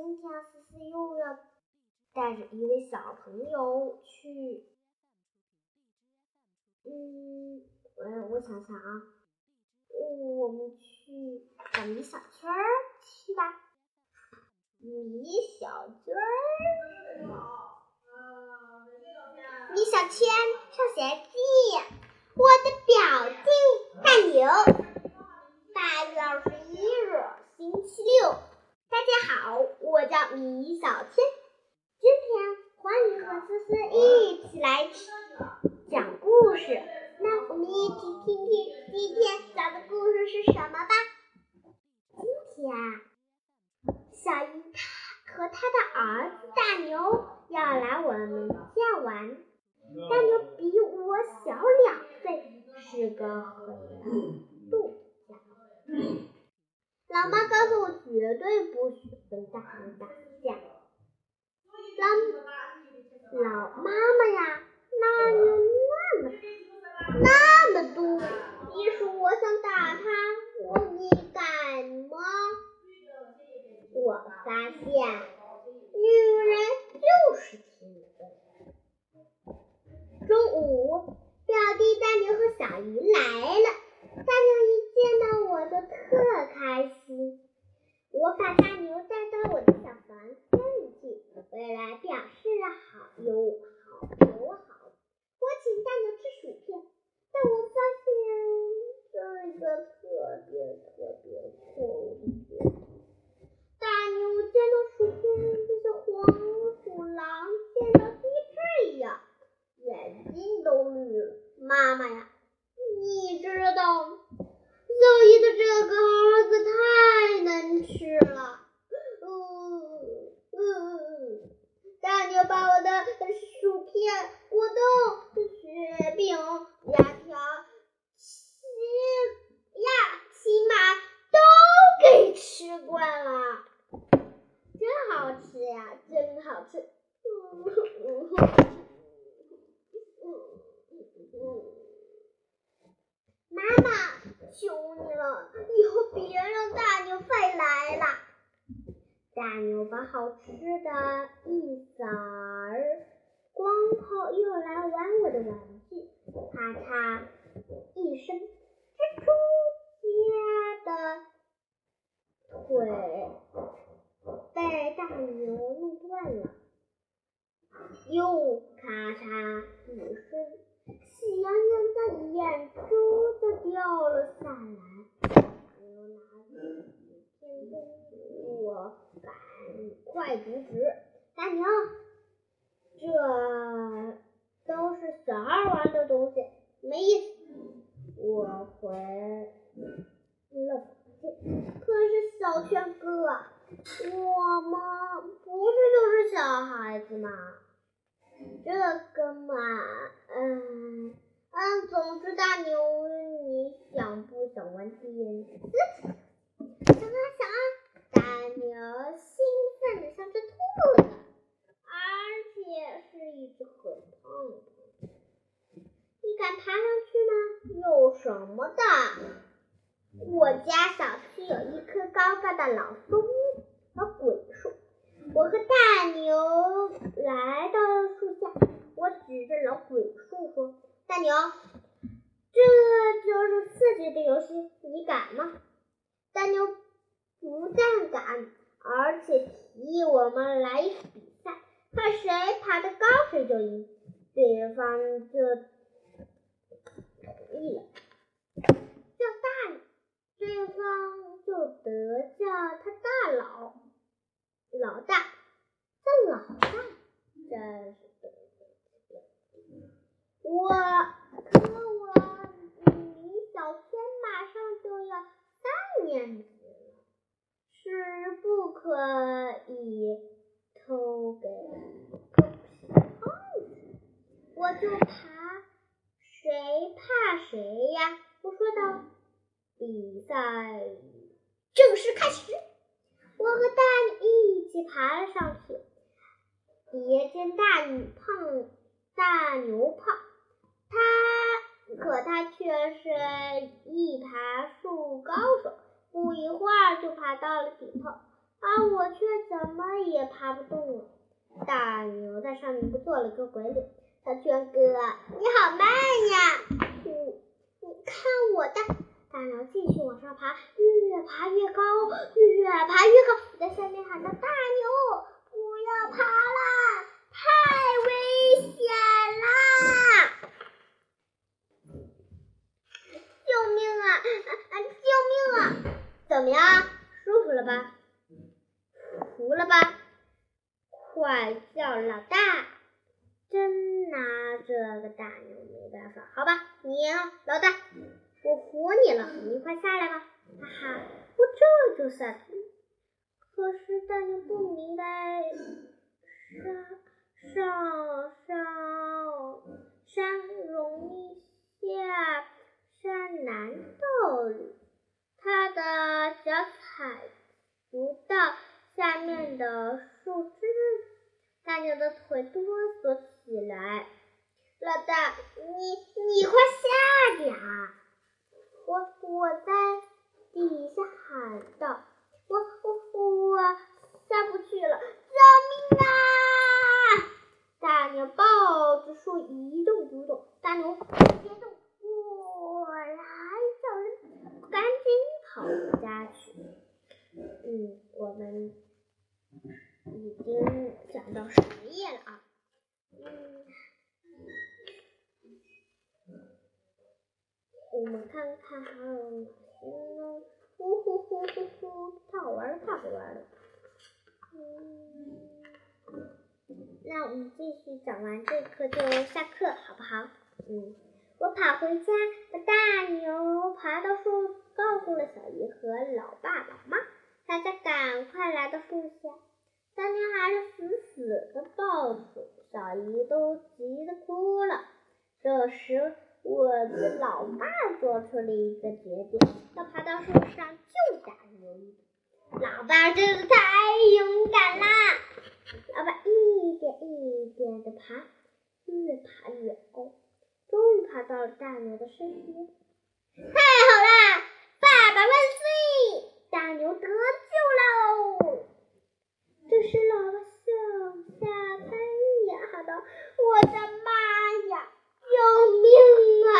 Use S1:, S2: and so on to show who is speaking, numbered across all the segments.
S1: 今天思思又要带着一位小朋友去，嗯，我我想想啊，我们去找米小圈儿去吧。米小圈，米小圈上学记，我的表弟大牛。八月二十一日，星期六。大家好，我叫米小千。今天欢迎和思思一起来讲故事。那我们一起听听今天讲的故事是什么吧。今天啊，小姨他和他的儿子大牛要来我们家玩。大牛比我小两岁，是个很度家。老妈告诉我，绝对不许跟大牛打架。老老妈妈呀，那有那么那么多？你说我想打他，我你敢吗？我发现，女人就是天真。中午，表弟大牛和小鱼来了。大牛一见到我就特开心，我把大牛带到我的小房间里去，为了表示好友好友好，我请大牛吃薯片，但我发现这一个特别特别错误的决定。大牛见到薯片就像黄鼠狼见到鸡翅一样，眼睛都绿了。妈妈呀！你知道，小姨的这个儿子太能吃了。嗯嗯，大牛把我的薯片、果冻、雪饼、牙条、起呀起码都给吃惯了，真好吃呀，真好吃。妈妈，求你了，以后别让大牛再来了。大牛把好吃的一扫而，光后又来玩我的玩具，咔嚓一声，蜘蛛家的腿被大牛弄断了，又咔嚓一声。喜羊羊的眼珠子掉了下来，大牛拿着天灯，我赶快阻止。大牛，这小孩玩的东西，没意思。我回了。可是小轩哥，我们不是就是小孩子吗？这个嘛，嗯嗯，总之大牛，你想不想玩电视？想啊想啊，大牛兴奋的像只兔子，而且是一只很胖的。你敢爬上去吗？有什么的？我家小区有一棵高高的老松和鬼树。我和大牛来到了树下，我指着老鬼树说：“大牛，这就是刺激的游戏，你敢吗？”大牛不但敢，而且提议我们来一比赛，看谁爬得高谁就赢。对方就同意了，叫大，对方就得叫他大佬。老大，这老大真是的。我可我米小圈马上就要三年级了，是不可以偷给个皮胖子。我就爬谁怕谁呀？我说道。比赛正式开始。我和大牛一起爬了上去，别见大女胖，大牛胖，他可他却是一爬树高手，不一会儿就爬到了顶头。而我却怎么也爬不动了。大牛在上面做了个鬼脸。小圈哥，你好慢呀！你你看我的。大牛继续往上爬，越爬越高，越爬越高。在下面喊道：“大牛，要爬了，太危险啦！救命啊！啊！救命啊！怎么样？舒服了吧？服了吧？快叫老大！真拿这个大牛没办法，好吧？你赢老大。”我服你了，你快下来吧！哈哈，我这就下去。可是大牛不明白上上上山容易下山难道理，他的脚踩不到下面的树枝，大牛的会哆嗦起来。老大，你你快下点儿！我我在底下喊道：“我我我下不去了，救命啊！”大牛抱着树一动不动。大牛别动，我来叫人，赶紧跑回家去。嗯，我们已经讲到十页了啊。嗯。我们看看还有哪些呢？呼呼呼呼呼，太好玩了，太好玩了。嗯，那我们继续讲完这课就下课，好不好？嗯，我跑回家，把大牛爬到树，告诉了小鱼和老爸老妈，大家赶快来到树下。大牛还是死死的抱住小鱼，都急得哭了。这时。我的老爸做出了一个决定，要爬到树上救大牛。老爸真是太勇敢啦！老爸一点一点的爬，越爬越高，终于爬到了大牛的身边。太好啦！爸爸万岁！大牛得救喽！这时，老爸向下看一眼，喊道：“我的妈呀！”救命啊！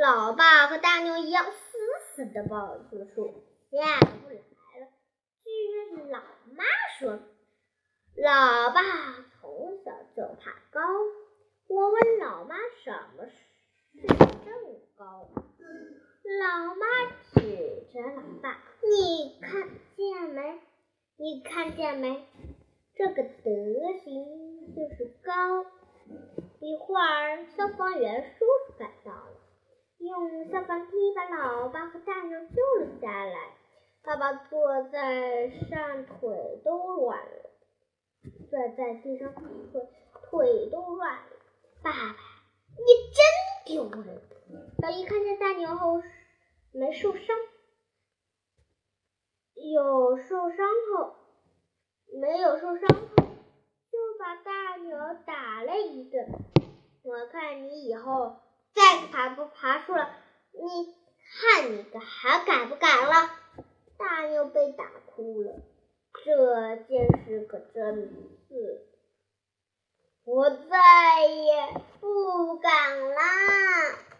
S1: 老爸和大牛一样，死死的抱住了树，下不来了。据老妈说，老爸从小就怕高。我问老妈什么是正高，老妈指着老爸：“你看见没？你看见没？”这个德行就是高。一会儿，消防员叔叔赶到了，用消防梯把老爸和大牛救了下来。爸爸坐在上，腿都软了；坐在地上，腿腿都软了。爸爸，你真丢人！小姨看见大牛后没受伤，有受伤后。没有受伤后，就把大牛打了一顿。我看你以后再爬不爬树了，你看你还敢不敢了？大牛被打哭了，这件事可真是，我再也不敢啦。